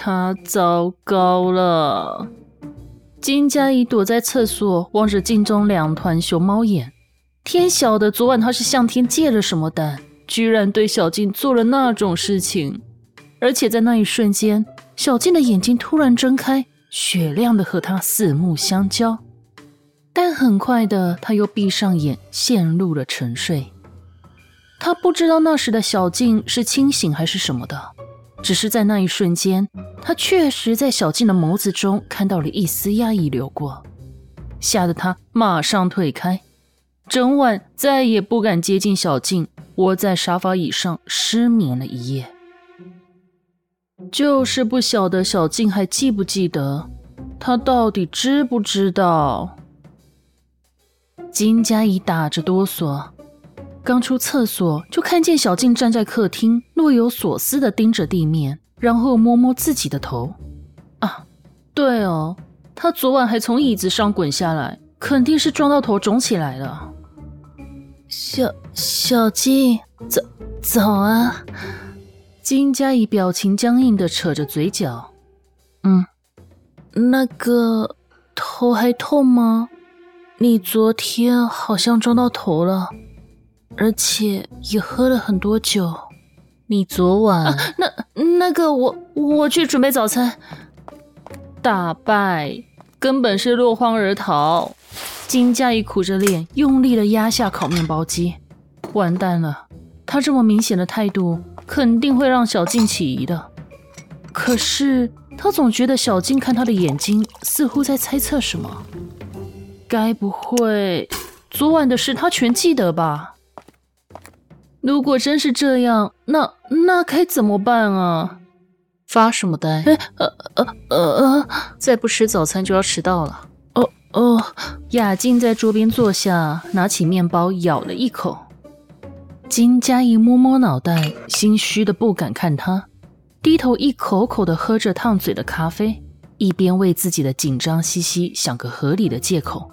他糟糕了！金佳怡躲在厕所，望着镜中两团熊猫眼。天晓得昨晚他是向天借了什么胆，居然对小静做了那种事情。而且在那一瞬间，小静的眼睛突然睁开，雪亮的和他四目相交。但很快的，他又闭上眼，陷入了沉睡。他不知道那时的小静是清醒还是什么的。只是在那一瞬间，他确实在小静的眸子中看到了一丝压抑流过，吓得他马上退开，整晚再也不敢接近小静，窝在沙发椅上失眠了一夜。就是不晓得小静还记不记得，他到底知不知道？金佳怡打着哆嗦。刚出厕所，就看见小静站在客厅，若有所思地盯着地面，然后摸摸自己的头。啊，对哦，她昨晚还从椅子上滚下来，肯定是撞到头肿起来了。小小静，早早啊！金佳怡表情僵硬地扯着嘴角。嗯，那个头还痛吗？你昨天好像撞到头了。而且也喝了很多酒。你昨晚那那个我我去准备早餐。大败，根本是落荒而逃。金佳怡苦着脸，用力的压下烤面包机。完蛋了，他这么明显的态度，肯定会让小静起疑的。可是他总觉得小静看他的眼睛，似乎在猜测什么。该不会昨晚的事他全记得吧？如果真是这样，那那该怎么办啊？发什么呆？呃呃呃呃，再不吃早餐就要迟到了。哦哦，雅静在桌边坐下，拿起面包咬了一口。金佳怡摸摸脑袋，心虚的不敢看他，低头一口口的喝着烫嘴的咖啡，一边为自己的紧张兮兮想个合理的借口。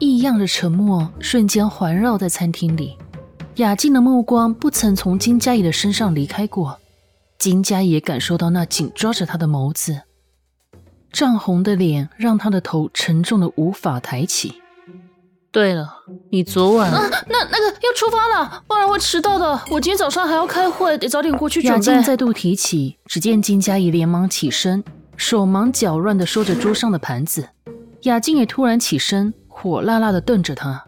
异样的沉默瞬间环绕在餐厅里。雅静的目光不曾从金佳怡的身上离开过，金佳怡也感受到那紧抓着她的眸子，涨红的脸让她的头沉重的无法抬起。对了，你昨晚……啊，那那个要出发了，不然会迟到的。我今天早上还要开会，得早点过去准备。雅静再度提起，只见金佳怡连忙起身，手忙脚乱的收着桌上的盘子。雅静也突然起身，火辣辣的瞪着他。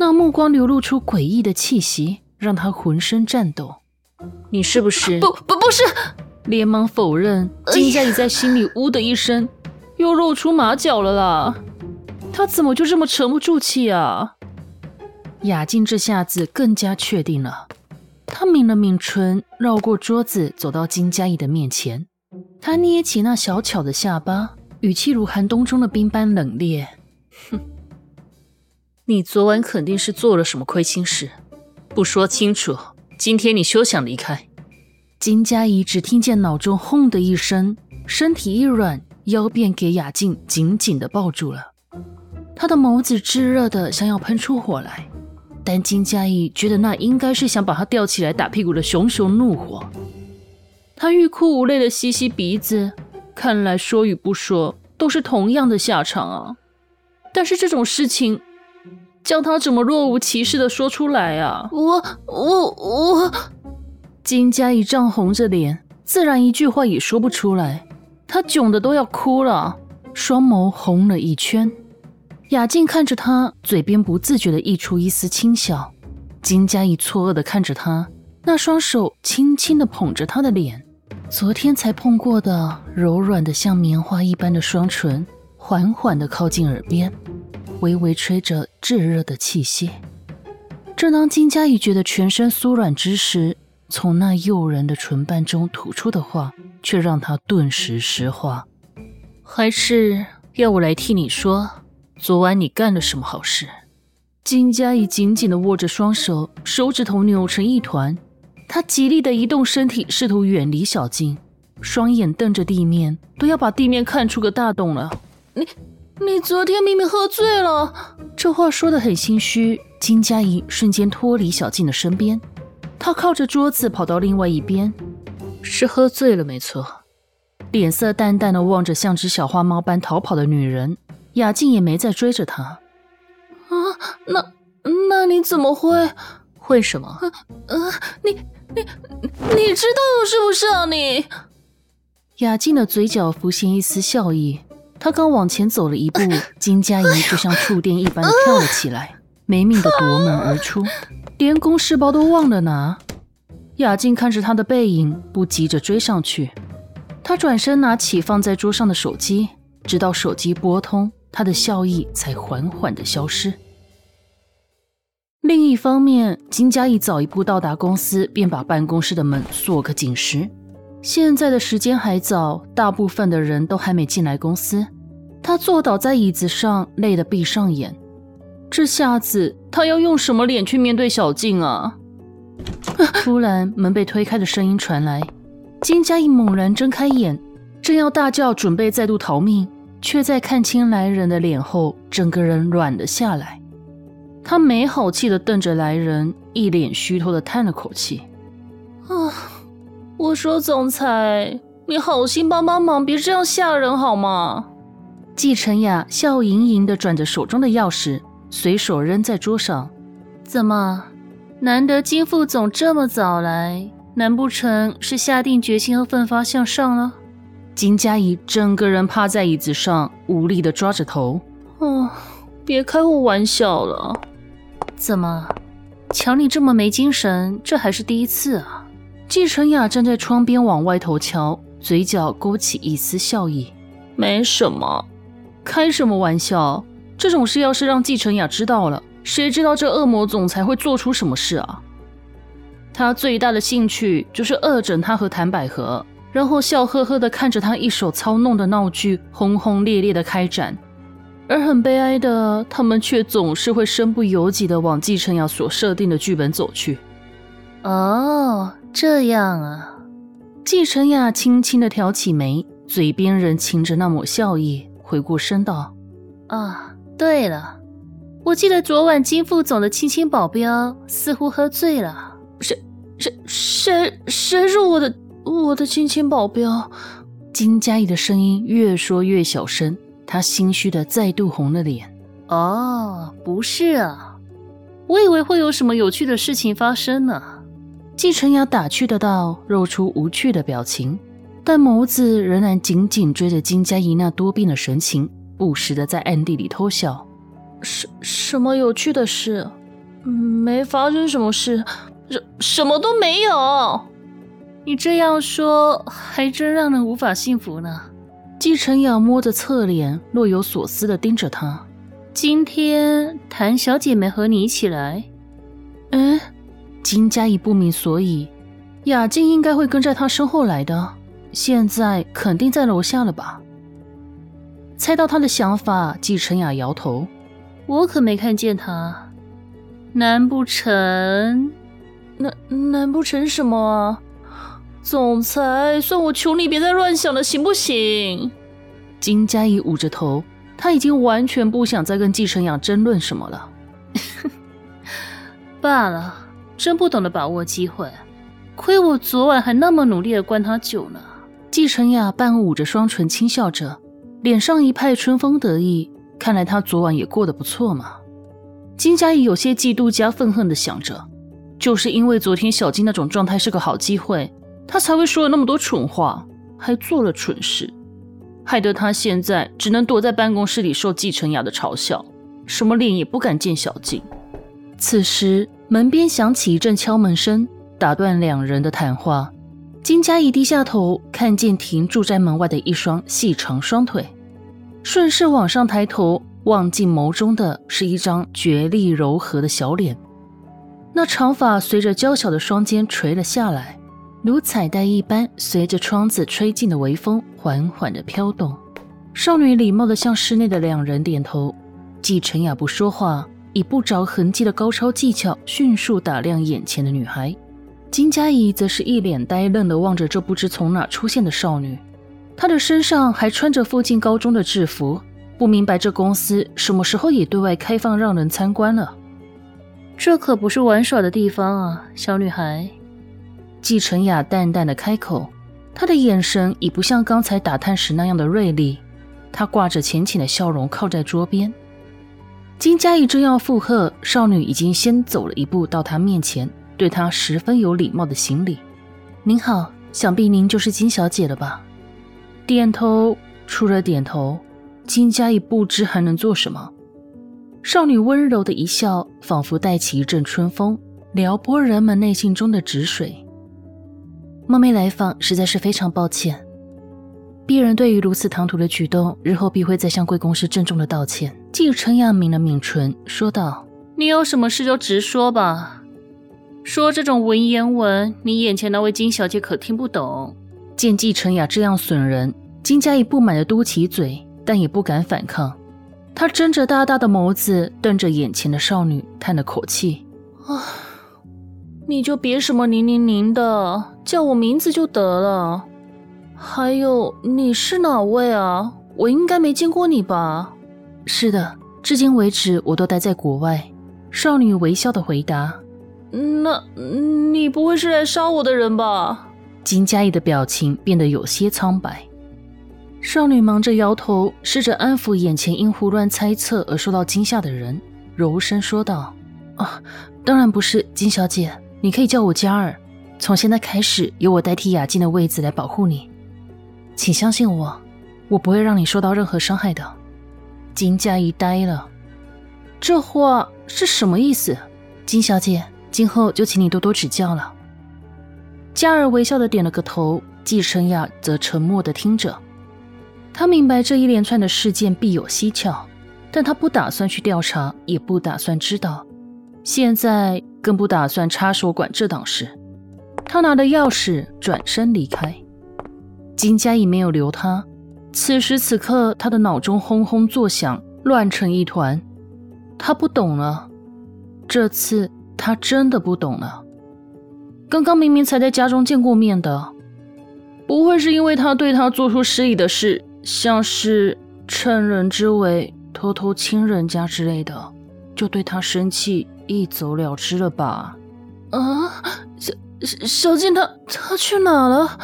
那目光流露出诡异的气息，让他浑身颤抖。你是不是？不不不是！连忙否认。金佳怡在心里呜的一声，又露出马脚了啦。他怎么就这么沉不住气啊？雅静这下子更加确定了。他抿了抿唇，绕过桌子，走到金佳怡的面前。他捏起那小巧的下巴，语气如寒冬中的冰般冷冽。哼。你昨晚肯定是做了什么亏心事，不说清楚，今天你休想离开。金佳怡只听见脑中轰的一声，身体一软，腰便给雅静紧紧的抱住了。她的眸子炙热的想要喷出火来，但金佳怡觉得那应该是想把她吊起来打屁股的熊熊怒火。她欲哭无泪的吸吸鼻子，看来说与不说都是同样的下场啊。但是这种事情。叫他怎么若无其事的说出来啊？我我我，金佳怡涨红着脸，自然一句话也说不出来。她囧的都要哭了，双眸红了一圈。雅静看着她，嘴边不自觉的溢出一丝轻笑。金佳怡错愕的看着他，那双手轻轻的捧着她的脸，昨天才碰过的柔软的像棉花一般的双唇，缓缓的靠近耳边。微微吹着炙热的气息。正当金佳怡觉得全身酥软之时，从那诱人的唇瓣中吐出的话，却让他顿时石化。还是要我来替你说，昨晚你干了什么好事？金佳怡紧紧地握着双手，手指头扭成一团。她极力地移动身体，试图远离小静，双眼瞪着地面，都要把地面看出个大洞了。你，你昨天明明喝醉了。这话说的很心虚。金佳怡瞬间脱离小静的身边，她靠着桌子跑到另外一边，是喝醉了没错。脸色淡淡的望着像只小花猫般逃跑的女人，雅静也没再追着她。啊，那那你怎么会？为什么？啊，你你你知道是不是啊？你雅静的嘴角浮现一丝笑意，她刚往前走了一步，金佳怡就像触电一般的跳了起来。没命的夺门而出，连公事包都忘了拿。雅静看着他的背影，不急着追上去。他转身拿起放在桌上的手机，直到手机拨通，他的笑意才缓缓的消失。另一方面，金佳怡早一步到达公司，便把办公室的门锁个紧实。现在的时间还早，大部分的人都还没进来公司。他坐倒在椅子上，累得闭上眼。这下子他要用什么脸去面对小静啊？突然，门被推开的声音传来，金佳怡猛然睁开眼，正要大叫准备再度逃命，却在看清来人的脸后，整个人软了下来。他没好气的瞪着来人，一脸虚脱的叹了口气：“啊，我说总裁，你好心帮帮忙，别这样吓人好吗？”季晨雅笑盈盈地转着手中的钥匙。随手扔在桌上，怎么？难得金副总这么早来，难不成是下定决心要奋发向上了？金佳怡整个人趴在椅子上，无力地抓着头。哦，别开我玩笑了。怎么，瞧你这么没精神，这还是第一次啊？季晨雅站在窗边往外头瞧，嘴角勾起一丝笑意。没什么，开什么玩笑？这种事要是让季承雅知道了，谁知道这恶魔总裁会做出什么事啊？他最大的兴趣就是恶整他和谭百合，然后笑呵呵的看着他一手操弄的闹剧轰轰烈烈的开展，而很悲哀的，他们却总是会身不由己的往季承雅所设定的剧本走去。哦，这样啊。季承雅轻轻的挑起眉，嘴边仍噙着那抹笑意，回过身道：“啊。”对了，我记得昨晚金副总的亲亲保镖似乎喝醉了。谁谁谁谁是我的我的亲亲保镖？金佳怡的声音越说越小声，她心虚的再度红了脸。哦，不是啊，我以为会有什么有趣的事情发生呢。季晨雅打趣的道，露出无趣的表情，但眸子仍然紧紧追着金佳怡那多变的神情。不时的在暗地里偷笑，什什么有趣的事？没发生什么事，什什么都没有。你这样说，还真让人无法信服呢。季晨雅摸着侧脸，若有所思的盯着他。今天谭小姐没和你一起来？嗯，金佳怡不明所以。雅静应该会跟在她身后来的，现在肯定在楼下了吧？猜到他的想法，季晨雅摇头：“我可没看见他。难不成？难难不成什么啊？总裁，算我求你别再乱想了，行不行？”金佳怡捂着头，他已经完全不想再跟季晨雅争论什么了。罢了，真不懂得把握机会，亏我昨晚还那么努力的灌他酒呢。季晨雅半捂着双唇，轻笑着。脸上一派春风得意，看来他昨晚也过得不错嘛。金佳怡有些嫉妒加愤恨的想着，就是因为昨天小金那种状态是个好机会，他才会说了那么多蠢话，还做了蠢事，害得他现在只能躲在办公室里受季承雅的嘲笑，什么脸也不敢见小静。此时门边响起一阵敲门声，打断两人的谈话。金佳怡低下头，看见停驻在门外的一双细长双腿，顺势往上抬头，望进眸中的是一张绝丽柔和的小脸。那长发随着娇小的双肩垂了下来，如彩带一般，随着窗子吹进的微风缓缓地飘动。少女礼貌地向室内的两人点头。季晨雅不说话，以不着痕迹的高超技巧迅速打量眼前的女孩。金佳怡则是一脸呆愣地望着这不知从哪出现的少女。她的身上还穿着附近高中的制服，不明白这公司什么时候也对外开放让人参观了。这可不是玩耍的地方啊，小女孩。季晨雅淡淡的开口，她的眼神已不像刚才打探时那样的锐利。她挂着浅浅的笑容，靠在桌边。金佳怡正要附和，少女已经先走了一步到她面前，对她十分有礼貌的行礼：“您好，想必您就是金小姐了吧？”点头，除了点头，金佳怡不知还能做什么。少女温柔的一笑，仿佛带起一阵春风，撩拨人们内心中的止水。冒昧来访，实在是非常抱歉。鄙人对于如此唐突的举动，日后必会再向贵公司郑重的道歉。季晨雅抿了抿唇，说道：“你有什么事就直说吧，说这种文言文，你眼前那位金小姐可听不懂。”见季晨雅这样损人，金佳怡不满的嘟起嘴，但也不敢反抗。他睁着大大的眸子，瞪着眼前的少女，叹了口气：“啊，你就别什么零零零的，叫我名字就得了。还有，你是哪位啊？我应该没见过你吧？”“是的，至今为止我都待在国外。”少女微笑的回答。“那，你不会是来杀我的人吧？”金佳怡的表情变得有些苍白。少女忙着摇头，试着安抚眼前因胡乱猜测而受到惊吓的人，柔声说道：“啊，当然不是，金小姐，你可以叫我嘉儿。从现在开始，由我代替雅静的位子来保护你，请相信我，我不会让你受到任何伤害的。”金佳怡呆了，这话是什么意思？金小姐，今后就请你多多指教了。嘉儿微笑的点了个头，季晨雅则沉默的听着。他明白这一连串的事件必有蹊跷，但他不打算去调查，也不打算知道，现在更不打算插手管这档事。他拿着钥匙转身离开。金佳怡没有留他。此时此刻，他的脑中轰轰作响，乱成一团。他不懂了，这次他真的不懂了。刚刚明明才在家中见过面的，不会是因为他对他做出失礼的事？像是趁人之危偷偷亲人家之类的，就对他生气一走了之了吧？啊，小小静他他去哪了？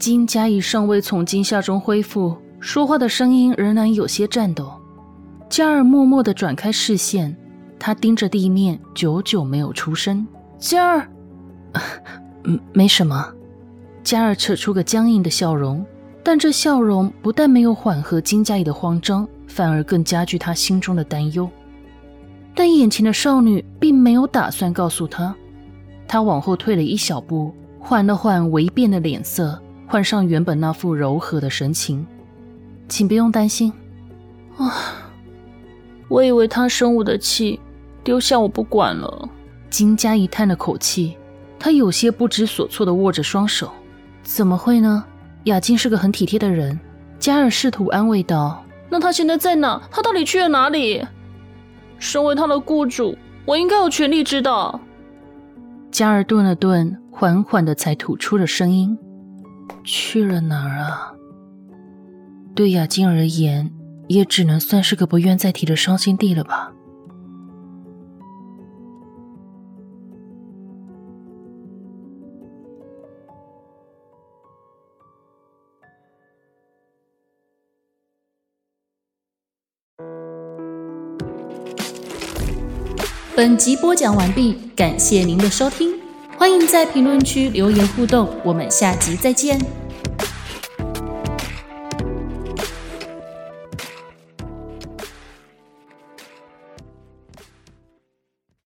金佳怡尚未从惊吓中恢复，说话的声音仍然有些颤抖。嘉儿默默地转开视线，他盯着地面，久久没有出声。嘉儿，嗯，没什么。嘉儿扯出个僵硬的笑容。但这笑容不但没有缓和金佳怡的慌张，反而更加剧他心中的担忧。但眼前的少女并没有打算告诉他，她往后退了一小步，缓了缓微变的脸色，换上原本那副柔和的神情。请不用担心。啊，我以为他生我的气，丢下我不管了。金佳怡叹了口气，她有些不知所措的握着双手。怎么会呢？雅静是个很体贴的人，嘉尔试图安慰道：“那他现在在哪？他到底去了哪里？身为他的雇主，我应该有权利知道。”嘉尔顿了顿，缓缓的才吐出了声音：“去了哪儿啊？”对雅静而言，也只能算是个不愿再提的伤心地了吧。本集播讲完毕，感谢您的收听，欢迎在评论区留言互动，我们下集再见。